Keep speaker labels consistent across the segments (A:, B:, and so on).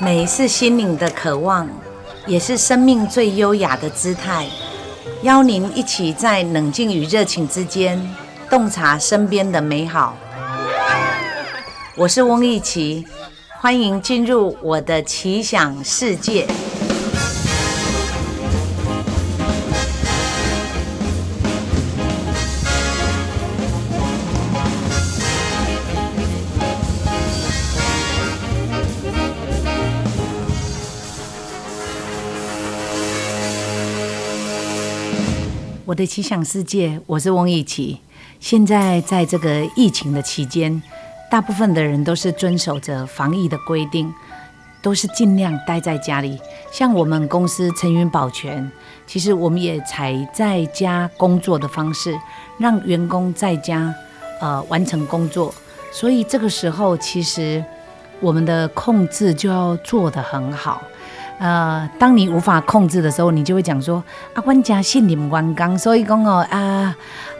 A: 美是心灵的渴望，也是生命最优雅的姿态。邀您一起在冷静与热情之间，洞察身边的美好。我是翁艺琪，欢迎进入我的奇想世界。的奇想世界，我是翁艺琪。现在在这个疫情的期间，大部分的人都是遵守着防疫的规定，都是尽量待在家里。像我们公司陈云保全，其实我们也采在家工作的方式，让员工在家呃完成工作。所以这个时候，其实我们的控制就要做得很好。呃，当你无法控制的时候，你就会讲说：“啊，阮家信任员工，所以讲哦，啊，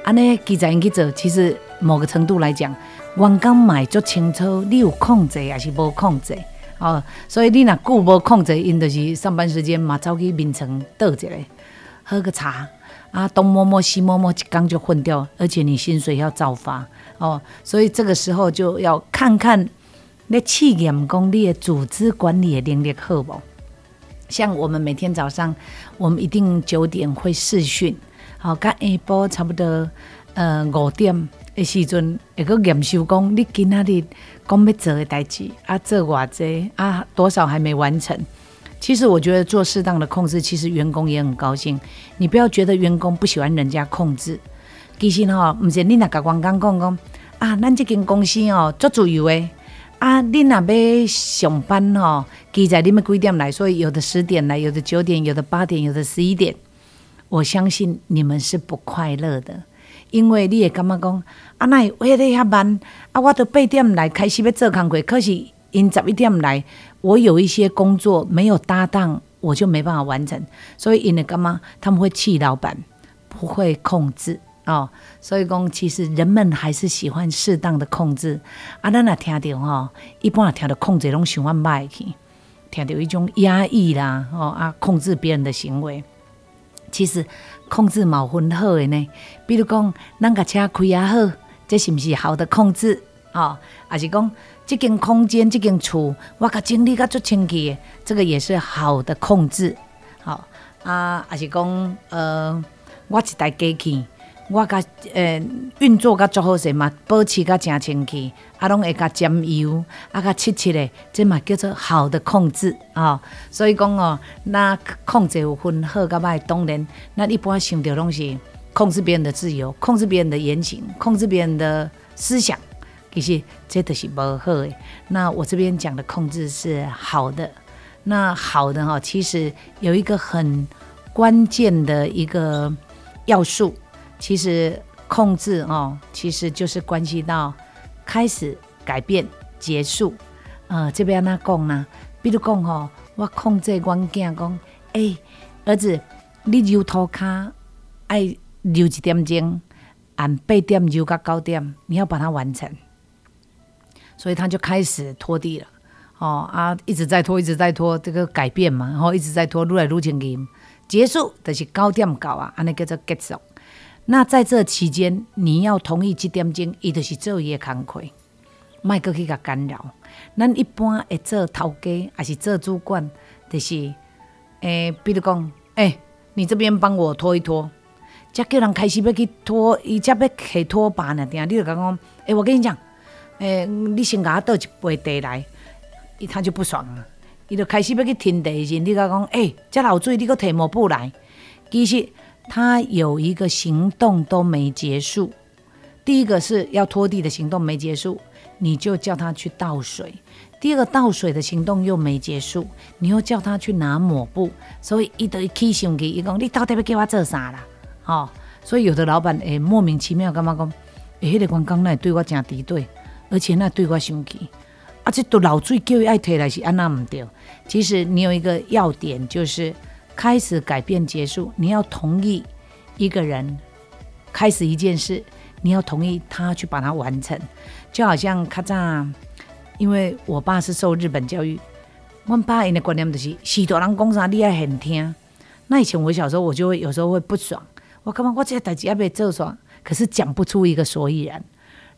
A: 安尼记者去做。其实某个程度来讲，员工买足清楚你有控制还是无控制哦。所以你若久无控制，因就是上班时间嘛，走去眠床倒一下，喝个茶啊，东摸摸西摸摸，一缸就混掉，而且你薪水要照发哦。所以这个时候就要看看那企业讲你的组织管理的能力好不？像我们每天早上，我们一定九点会试训，好，甲下晡差不多呃五点的时阵，会个验收讲你今仔日讲要做的代志啊，做偌济啊，多少还没完成。其实我觉得做适当的控制，其实员工也很高兴。你不要觉得员工不喜欢人家控制，其实吼，毋是你若甲员工讲讲啊，咱这间公司哦，做自由的。啊，你若要上班吼，记在你们几点来？所以有的十点来，有的九点，有的八点，有的十一点。我相信你们是不快乐的，因为你也感觉讲，啊，那为得遐慢，啊，我都八点来开始要做工课，可是因十一点来，我有一些工作没有搭档，我就没办法完成，所以因为干嘛？他们会气老板，不会控制。哦，所以讲，其实人们还是喜欢适当的控制。啊，咱若听到吼，一般啊听到控制拢想法歹去，听到一种压抑啦，哦啊，控制别人的行为。其实控制冇分好的呢，比如讲，咱个车开啊好，这是不是好的控制？哦，还是讲，这间空间、这间厝，我甲整理甲做清气，这个也是好的控制。好啊，还是讲，呃，我一台机器。我甲诶运作甲足好势嘛，保持甲诚清气，啊，拢会甲沾油，啊，甲切切的，这嘛叫做好的控制啊。所以讲哦，那控制有分好甲歹，当然，那一般想到拢是控制别人的自由，控制别人的言行，控制别人的思想，其实这都是无好的。那我这边讲的控制是好的，那好的哈，其实有一个很关键的一个要素。其实控制哦，其实就是关系到开始改变、结束。呃，这边哪讲呢？比如讲吼，我控制阮囝讲，哎，儿子，你揉涂骹爱揉一点钟，按八点揉到九点，你要把它完成。所以他就开始拖地了。哦啊，一直在拖，一直在拖，这个改变嘛，然后一直在拖，越来愈前去。结束就是九点到啊，安尼叫做结束。那在这期间，你要同意几点钟，伊就是做伊的工课，莫搁去甲干扰。咱一般会做头家，还是做主管，就是诶，比如讲，诶，你这边帮我拖一拖，才叫人开始要去拖，伊才要去拖把呢。定你就讲讲，诶，我跟你讲，诶，你先甲我倒一杯茶来，伊他就不爽了，伊就开始要去停茶时，你甲讲，诶，这老水你搁摕抹布来，其实。他有一个行动都没结束，第一个是要拖地的行动没结束，你就叫他去倒水；第二个倒水的行动又没结束，你又叫他去拿抹布。所以一得起生气，伊讲你到底要叫我做啥啦？哦，所以有的老板诶莫名其妙干嘛讲？诶，迄个员工那对我真敌对，而且那对我生气，啊，这都老水叫伊爱摕来是安那唔对。其实你有一个要点就是。开始改变结束，你要同意一个人开始一件事，你要同意他去把它完成。就好像卡扎，因为我爸是受日本教育，阮爸因的观念就是是大人讲啥你爱很听。那以前我小时候我就会有时候会不爽，我干嘛我这代志要被揍爽，可是讲不出一个所以然。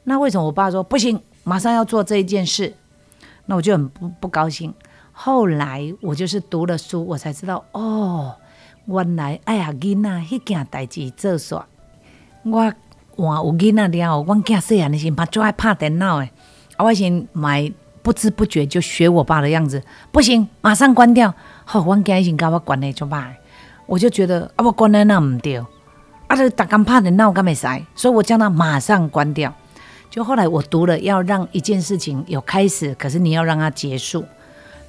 A: 那为什么我爸说不行，马上要做这一件事？那我就很不不高兴。后来我就是读了书，我才知道哦，原来爱下囡仔迄件代志做煞。我换有囡仔了后，阮囝细汉的时嘛最爱拍电脑诶，啊，我先买不知不觉就学我爸的样子，不行，马上关掉。好，阮囝已经甲我关了就歹，我就觉得啊，我关了那唔对，啊，这逐工拍电脑敢袂使，所以我叫他马上关掉。就后来我读了，要让一件事情有开始，可是你要让它结束。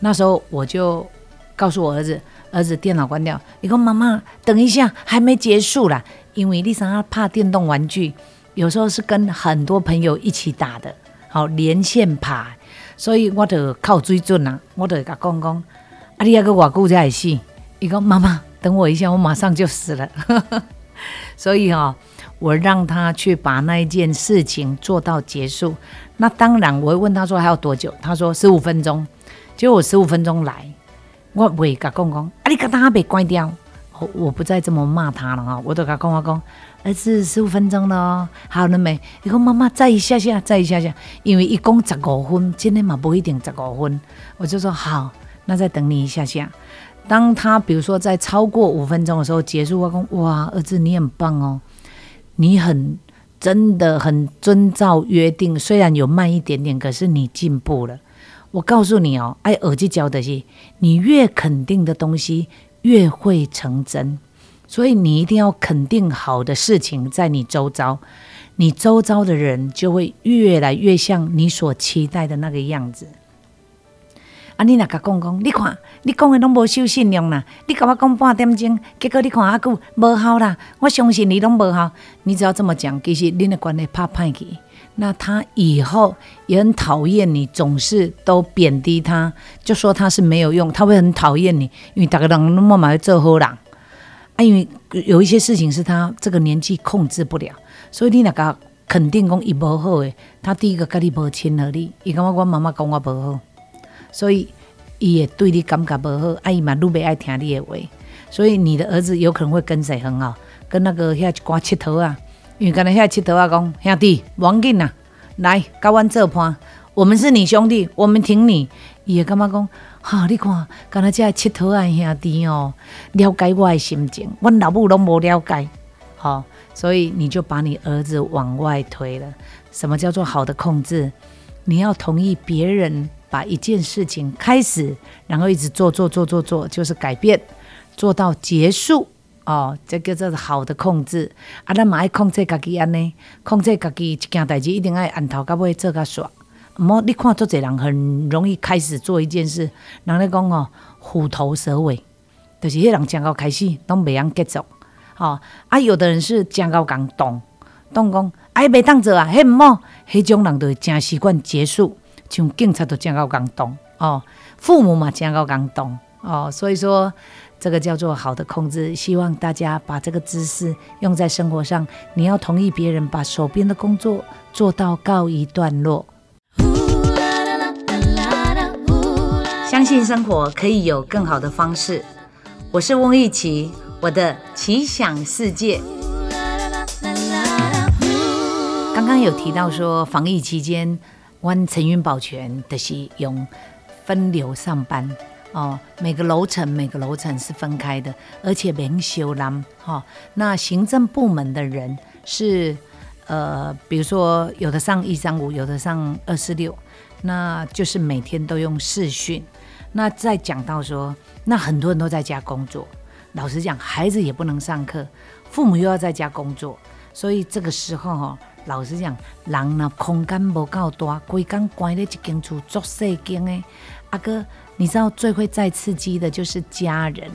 A: 那时候我就告诉我儿子：“儿子，电脑关掉。”你说：“妈妈，等一下，还没结束啦。”因为丽莎怕电动玩具，有时候是跟很多朋友一起打的，好连线爬，所以我得靠追准啊，我得甲讲讲，啊，你那个偌久才会死？伊讲妈妈，等我一下，我马上就死了。所以哈。我让他去把那一件事情做到结束。那当然，我会问他说还要多久？他说十五分钟。结果我十五分钟来，我未甲公公，啊，你刚刚被关掉。我我不再这么骂他了啊！我都甲公公讲，儿子十五分钟了，好了没？你说妈妈再一下下，再一下下，因为一共十五分，今天嘛不一定十五分。我就说好，那再等你一下下。当他比如说在超过五分钟的时候结束，我讲哇，儿子你很棒哦。你很真的很遵照约定，虽然有慢一点点，可是你进步了。我告诉你哦，爱耳机教的是，你越肯定的东西越会成真，所以你一定要肯定好的事情在你周遭，你周遭的人就会越来越像你所期待的那个样子。啊！你若甲讲讲，你看，你讲的拢无守信用啦！你甲我讲半点钟，结果你看阿久无效啦！我相信你拢无效。你只要这么讲，其实恁的关系怕歹去。那他以后也很讨厌你，总是都贬低他，就说他是没有用，他会很讨厌你，因为大家人那么买做好人啊。因为有一些事情是他这个年纪控制不了，所以你那个肯定讲伊无好诶，他第一个跟你无亲和力，伊感觉我妈妈讲我无好。所以，伊也对你感觉不好，啊，伊嘛愈袂爱听你的话，所以你的儿子有可能会跟谁很好，跟那个遐一寡佚佗啊，因为刚才遐佚佗啊讲兄弟，王紧呐，来甲阮做伴，我们是你兄弟，我们挺你。伊会感觉讲，哈，你看，刚才遮佚佗啊兄弟哦，了解我的心情，阮老母拢无了解，好，所以你就把你儿子往外推了。什么叫做好的控制？你要同意别人。把一件事情开始，然后一直做做做做做，就是改变，做到结束哦。这叫做好的控制。啊，咱嘛爱控制家己安尼，控制家己一件代志一定爱按头到尾做甲煞。唔好你看，做侪人很容易开始做一件事，人咧讲哦，虎头蛇尾，就是迄人讲到开始都袂样结束。哦，啊，有的人是讲到讲动，动讲哎袂当做啊，迄唔好，迄种人就真习惯结束。像警察都讲到感动哦，父母嘛讲到感动哦，所以说这个叫做好的控制。希望大家把这个知识用在生活上。你要同意别人把手边的工作做到告一段落。相信生活可以有更好的方式。我是翁一奇，我的奇想世界。刚刚有提到说防疫期间。阮陈云保全的是用分流上班哦，每个楼层每个楼层是分开的，而且免修栏哈。那行政部门的人是呃，比如说有的上一三五，有的上二四六，那就是每天都用视讯。那再讲到说，那很多人都在家工作，老实讲，孩子也不能上课，父母又要在家工作，所以这个时候哈。老实讲，人呢空间无够大，规工关咧一间厝做细间诶。阿哥，你知道最会再刺激的就是家人。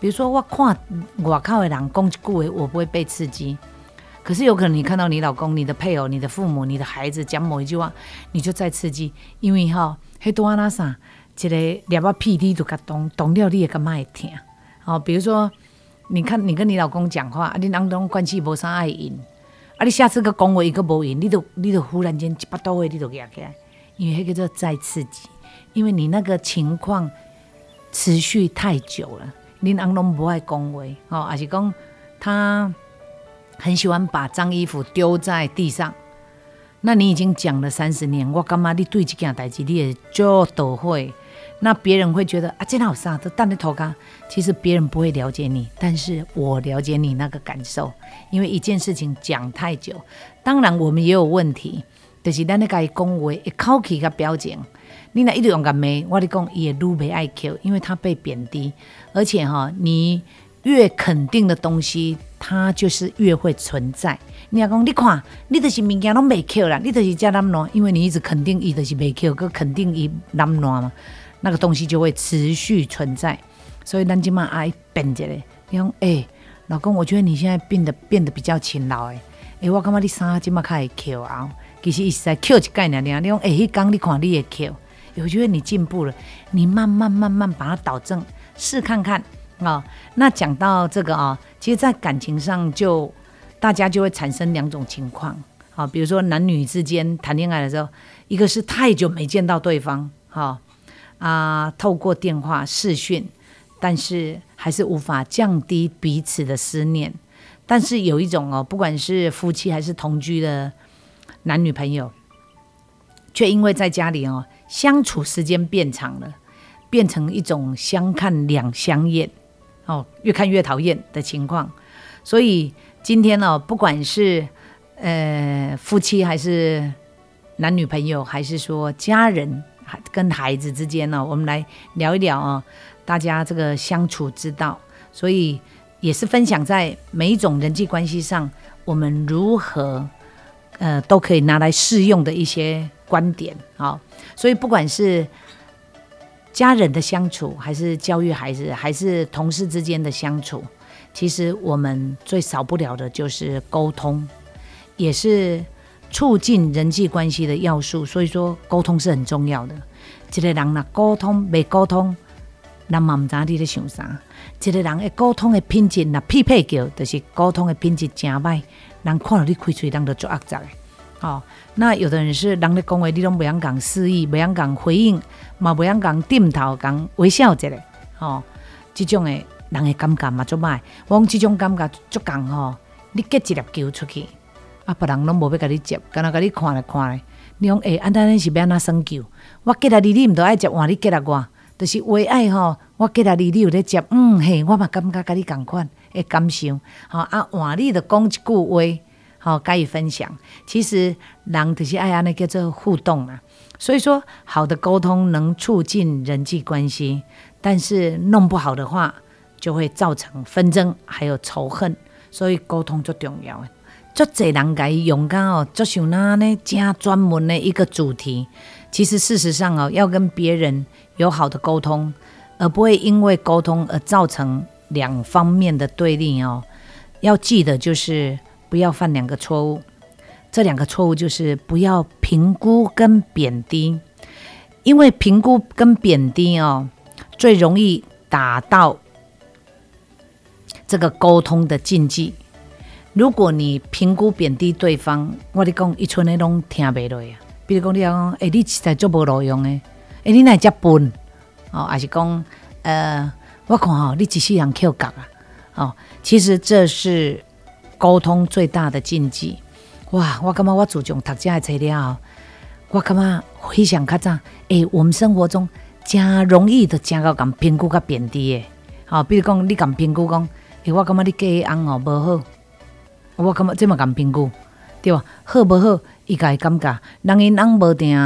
A: 比如说，我看外口的人讲一句话，我不会被刺激。可是有可能你看到你老公、你的配偶、你的父母、你的孩子讲某一句话，你就再刺激。因为哈，迄多阿那啥，一个两把屁滴都甲动，动了你也感觉会疼。好，比如说，你看你跟你老公讲话啊，你两种关系无啥爱应。啊！你下次个讲话一个无用，你都你都忽然间一百多位你都压起来，因为迄个叫再刺激，因为你那个情况持续太久了，恁翁拢不爱恭维哦，还是讲他很喜欢把脏衣服丢在地上。那你已经讲了三十年，我干嘛你对这件代志你也就都会？那别人会觉得啊，这好啥都淡的头干。其实别人不会了解你，但是我了解你那个感受。因为一件事情讲太久，当然我们也有问题，就是咱那个讲话一口气个表情，你那一直用个眉，我你讲也愈没爱 Q，因为他被贬低，而且哈，你越肯定的东西，它就是越会存在。你若讲，你看，你就是物件拢未 Q 啦，你就是加南暖，因为你一直肯定伊就是未 Q，个肯定伊南暖嘛，那个东西就会持续存在。所以咱今嘛爱变一下，你讲，哎，老公，我觉得你现在变得变得比较勤劳，诶，哎，我感觉你衫今嘛开始 Q 啊，其实伊是在 Q 一概念，你讲，哎，迄工你看你也 Q，我觉得你进步了，你慢慢慢慢把它导正，试看看啊。那讲到这个啊，其实，在感情上就。大家就会产生两种情况，好，比如说男女之间谈恋爱的时候，一个是太久没见到对方，哈啊，透过电话视讯，但是还是无法降低彼此的思念。但是有一种哦，不管是夫妻还是同居的男女朋友，却因为在家里哦相处时间变长了，变成一种相看两相厌，哦，越看越讨厌的情况，所以。今天呢，不管是呃夫妻还是男女朋友，还是说家人跟孩子之间呢，我们来聊一聊啊，大家这个相处之道。所以也是分享在每一种人际关系上，我们如何呃都可以拿来试用的一些观点啊。所以不管是家人的相处，还是教育孩子，还是同事之间的相处。其实我们最少不了的就是沟通，也是促进人际关系的要素。所以说，沟通是很重要的。一个人若沟通未沟通，那嘛唔知你在想啥。一个人的沟通的品质若匹配叫，就是沟通的品质真歹。人看到你开嘴，人都做恶杂的。哦，那有的人是人咧讲话，你拢袂晓讲示意，袂晓讲回应，嘛袂晓讲点头，讲微笑一下。哦，这种的。人的感觉嘛足歹，我讲即种感觉足共吼，你结一粒球出去，啊，别人拢无要甲你接，干那甲你看来看咧。你讲诶，安尼是要安怎算球？我结来你，你毋着爱接，换你结来我，就是为爱吼。我结来你，你有咧接，嗯嘿，我嘛感觉甲你共款诶感受。吼啊，换你着讲一句话，好，加以分享。其实人就是爱安尼叫做互动嘛。所以说，好的沟通能促进人际关系，但是弄不好的话。就会造成纷争，还有仇恨，所以沟通最重要。足侪人该勇敢哦，就像那呢加专门的一个主题。其实事实上哦，要跟别人有好的沟通，而不会因为沟通而造成两方面的对立哦。要记得就是不要犯两个错误。这两个错误就是不要评估跟贬低，因为评估跟贬低哦，最容易打到。这个沟通的禁忌，如果你评估贬低对方，我你讲一寸的拢听不落呀。比如讲你讲，哎，你实在做无路用的，哎，你那只笨哦，还是讲，呃，我看哦，你只是人扣角啊，哦，其实这是沟通最大的禁忌。哇，我感觉我自从读这材料，我感觉回想较早，哎，我们生活中真容易的真到咁评估甲贬低的，好，比如讲你咁评估讲。我感觉你嫁翁哦无好，我感觉这么咁评估，对吧？好无好，伊家感觉，人因翁无定，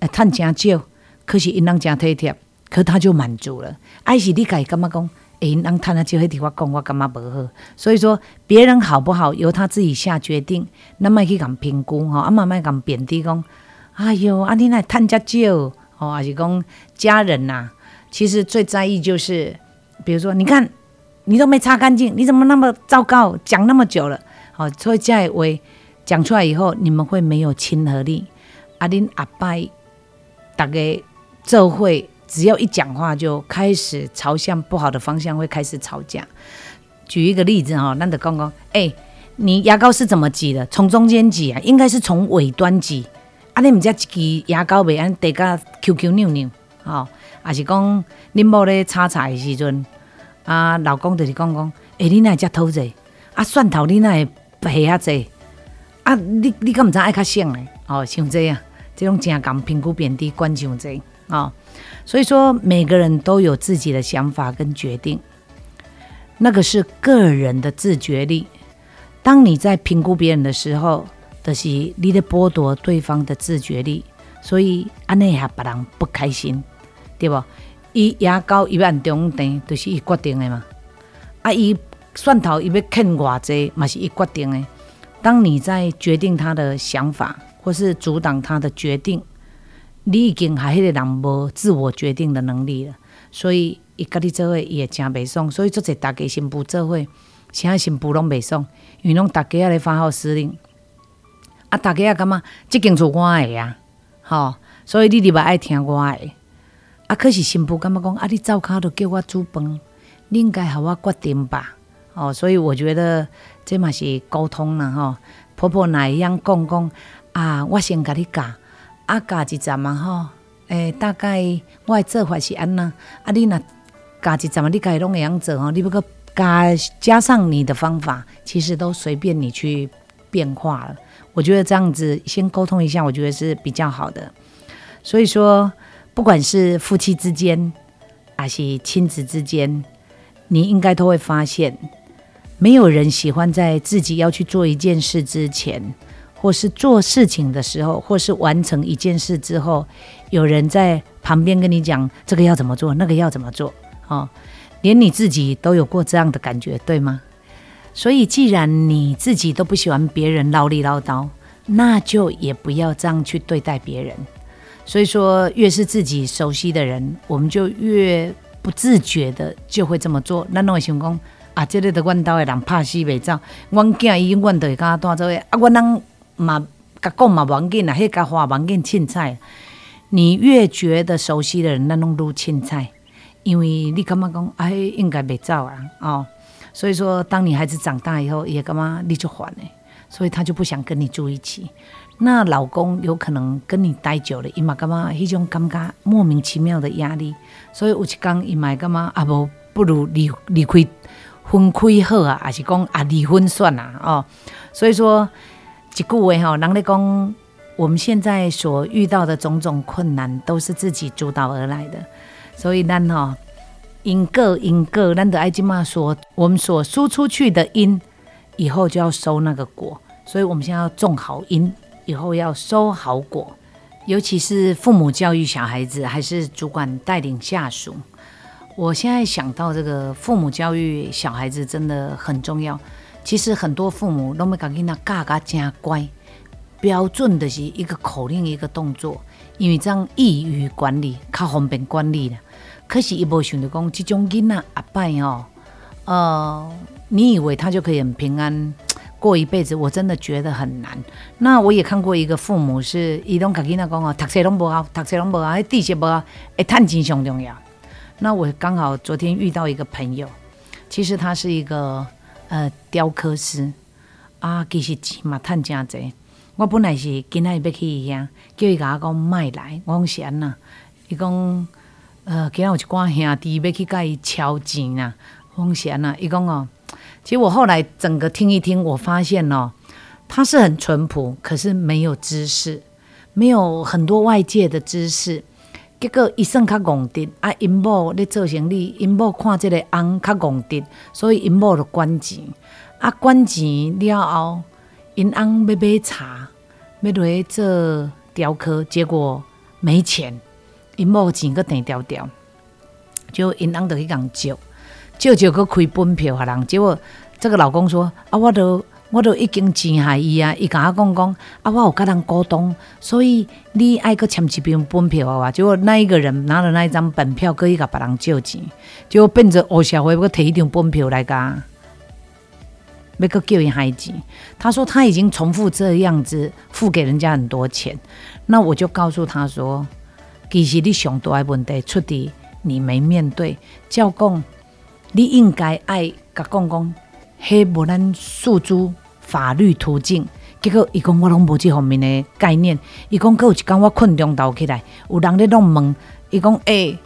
A: 诶，趁真少，可是因翁真体贴，可他就满足了。爱是你家感觉讲，诶，因翁趁啊少，迄地方讲我感觉无好。所以说，别人好不好，由他自己下决定，那么去咁评估吼，啊，慢慢咁贬低讲，哎哟，啊，你那趁遮少，哦，还是讲家人呐，其实最在意就是，比如说，你看。你都没擦干净，你怎么那么糟糕？讲那么久了，好，所以在为讲出来以后，你们会没有亲和力。阿林阿伯，大概这会只要一讲话就开始朝向不好的方向，会开始吵架。举一个例子哈，那得刚刚，哎，你牙膏是怎么挤的？从中间挤啊？应该是从尾端挤。啊，你们家挤牙膏袂安得个 QQ 扭扭，吼，也是讲恁某咧炒菜的时阵，啊，老公就是讲讲，诶，你哪会遮讨济？啊，蒜头你哪会下遐济？啊，你你敢毋知爱较省咧？哦，像这样，这种正讲评估贬低，管像这哦。所以说，每个人都有自己的想法跟决定，那个是个人的自觉力。当你在评估别人的时候，就是你在剥夺对方的自觉力，所以安尼也别人不开心，对不？伊牙膏伊要按中等，就是伊决定的嘛。啊，伊蒜头伊要啃偌济，嘛是伊决定的。当你在决定他的想法，或是阻挡他的决定，你已经还迄个人无自我决定的能力了。所以伊甲你做伙伊会真袂爽。所以做者大家新妇做伙，啥新妇拢袂爽，因为拢大家咧发号施令。啊，大家也感觉即间厝我的啊，吼，所以你入来爱听我的。啊，可是新妇感觉讲，啊，你走卡都叫我煮饭，你应该互我决定吧？哦，所以我觉得这嘛是沟通啦，吼。婆婆哪样讲讲啊？我先甲你教，啊加一阵嘛吼，诶，大概我的做法是安那，啊，你若加一阵嘛，你家己拢会样做吼，你不过加加上你的方法，其实都随便你去变化了。我觉得这样子先沟通一下，我觉得是比较好的。所以说，不管是夫妻之间，还是亲子之间，你应该都会发现，没有人喜欢在自己要去做一件事之前，或是做事情的时候，或是完成一件事之后，有人在旁边跟你讲这个要怎么做，那个要怎么做。哦，连你自己都有过这样的感觉，对吗？所以，既然你自己都不喜欢别人唠里唠叨，那就也不要这样去对待别人。所以说，越是自己熟悉的人，我们就越不自觉的就会这么做。那侬会想讲啊，这个的阮兜的人怕死袂走，阮囝伊阮都会甲带做啊，阮人嘛甲讲嘛，忘紧啊，迄甲话忘紧凊彩。你越觉得熟悉的人，那拢愈凊彩，因为你感觉讲啊，应该袂走啊，哦。所以说，当你孩子长大以后，也干嘛你就烦呢？所以他就不想跟你住一起。那老公有可能跟你待久了，伊嘛干嘛？一种尴尬、莫名其妙的压力。所以有一讲，伊嘛干嘛？啊不，不如离离开分开好啊，还是讲啊离婚算了？哦，所以说一句话哈，人咧讲，我们现在所遇到的种种困难，都是自己主导而来的。所以咱哈。因果因果，咱的爱金妈说，我们所输出去的因，以后就要收那个果，所以我们现在要种好因，以后要收好果。尤其是父母教育小孩子，还是主管带领下属，我现在想到这个父母教育小孩子真的很重要。其实很多父母都没讲囡仔教教真乖，标准的是一个口令一个动作，因为这样易于管理，较方便管理了。可是，伊无想着讲，这种囡仔阿拜哦，呃，你以为他就可以很平安过一辈子？我真的觉得很难。那我也看过一个父母是，伊拢甲囡仔讲哦，读书拢无好，读书拢无好，迄知识无好，诶，趁钱上重要。那我刚好昨天遇到一个朋友，其实他是一个呃雕刻师啊，其实钱嘛趁真济。我本来是今仔日要去伊遐，叫伊甲我讲卖来，我讲是安那，伊讲。呃，今日有一寡兄弟要去甲伊敲钱啊，风险啊。伊讲哦，其实我后来整个听一听，我发现哦，他是很淳朴，可是没有知识，没有很多外界的知识。结果一算较戆直啊，因某咧做生意，因某看即个翁较戆直，所以因某就管钱。啊，管钱了后，因翁要买茶，要落去做雕刻，结果没钱。因某钱个定调调，就因翁就去共借，借借个开本票互人，结果这个老公说：啊，我都我都已经钱下伊啊，伊甲我讲讲，啊，我有甲人沟通，所以你爱个签一张本票啊，结果那一个人拿了那一张本票，可以甲别人借钱，结果变成黑社会，要摕一张本票来甲，要个叫人害钱。他说他已经重复这样子付给人家很多钱，那我就告诉他说。其实你上大的问题出伫你没面对，照讲你应该爱甲讲讲，迄无咱诉诸法律途径。结果伊讲我拢无这方面的概念，伊讲佫有一工我困中昼起来，有人咧拢问，伊讲诶，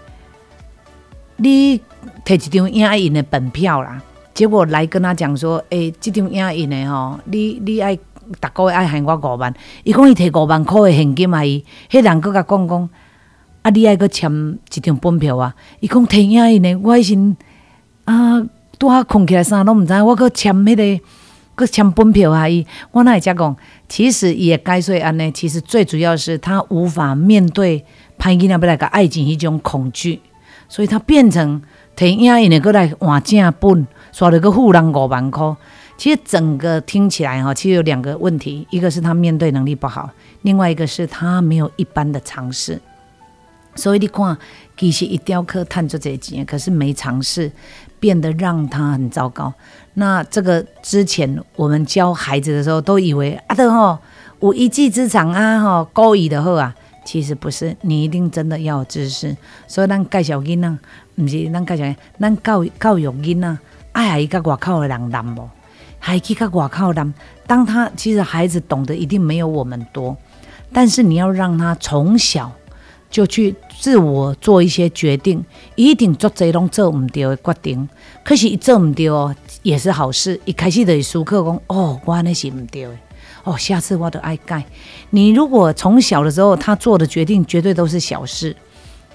A: 你摕一张影印的本票啦，结果来跟他讲说，诶，这张影印的吼，你你爱逐个月爱还我五万，伊讲伊摕五万块的现金啊，伊，迄人佫甲讲讲，啊，你爱佫签一张本票啊，伊讲摕影印的，我以前啊，拄啊困起来啥拢毋知，我佫签迄个。搁签本票啊！伊我那会遮讲，其实也该说安尼。其实最主要是他无法面对潘金莲要来个爱情迄种恐惧，所以他变成摕影印的过来换正本，刷了个富人五万块。其实整个听起来哈，其实有两个问题：一个是他面对能力不好，另外一个是他没有一般的尝试。所以你看，其实一雕刻探出这些钱，可是没尝试，变得让他很糟糕。那这个之前我们教孩子的时候，都以为啊，的吼有一技之长啊，吼高一的好啊，其实不是，你一定真的要有知识。所以咱介绍囡仔，毋是咱介绍，咱教教育囡仔，爱伊甲外口的人难无，还去甲外口难。当他其实孩子懂得一定没有我们多，但是你要让他从小就去自我做一些决定，一定做这拢做唔对的决定。可是，一做唔对哦。也是好事。一开始的熟客讲，哦，我那是唔对的，哦，下次我都爱改。你如果从小的时候他做的决定绝对都是小事，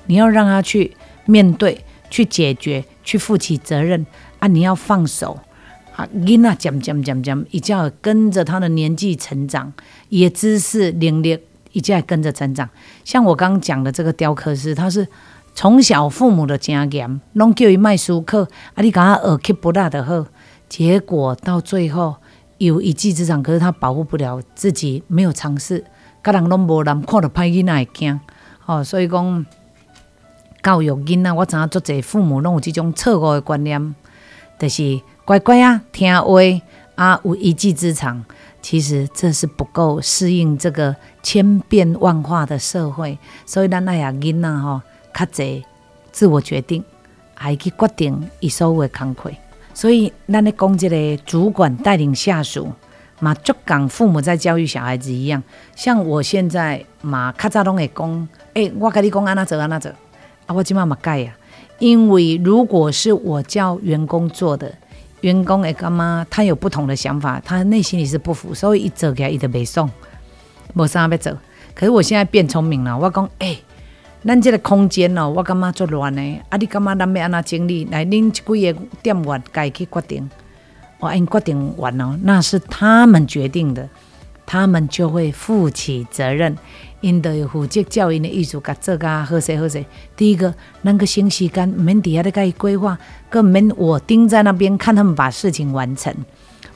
A: 你要让他去面对、去解决、去负起责任啊！你要放手啊！囡仔渐渐渐渐，一定要跟着他的年纪成长，也知识能力一定要跟着成长。像我刚刚讲的这个雕刻师，他是。从小父母的经验，拢叫伊卖书课，啊，你甲他学去不大的好，结果到最后有一技之长，可是他保护不了自己，没有尝试，甲人拢无人看到歹囡仔会惊，哦，所以讲教育囡仔，我知影足侪父母拢有这种错误的观念，就是乖乖啊，听话啊，有一技之长，其实这是不够适应这个千变万化的社会，所以咱那也囡仔吼。较侪自我决定，还去决定伊所有的工课。所以，咱咧讲这个主管带领下属，嘛，就讲父母在教育小孩子一样。像我现在嘛，较早拢会讲，诶，我跟你讲安那做安那做，啊，我即马嘛改呀。因为如果是我叫员工做的，员工会干嘛？他有不同的想法，他内心里是不服，所以一做起来伊就袂爽，无啥要做。可是我现在变聪明了，我讲，诶。咱这个空间哦，我感觉足乱的。啊，你感觉咱要安怎整理？来，恁几个店员该去决定。我因决定完哦，那是他们决定的，他们就会负起责任。因得负责教育的艺术，甲做甲好势好势。第一个，那个省时间，免底下咧甲伊规划，更免我盯在那边看他们把事情完成。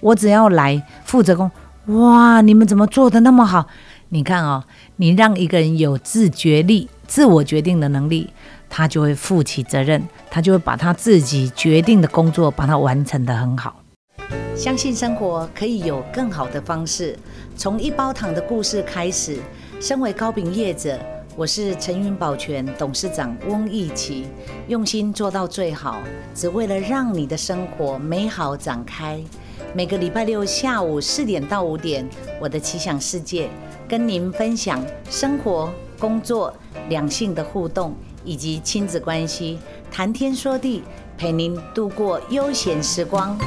A: 我只要来负责工，哇，你们怎么做的那么好？你看哦，你让一个人有自觉力。自我决定的能力，他就会负起责任，他就会把他自己决定的工作把它完成的很好。相信生活可以有更好的方式，从一包糖的故事开始。身为糕饼业者，我是陈云保全董事长翁义奇，用心做到最好，只为了让你的生活美好展开。每个礼拜六下午四点到五点，我的奇想世界跟您分享生活。工作、两性的互动以及亲子关系，谈天说地，陪您度过悠闲时光。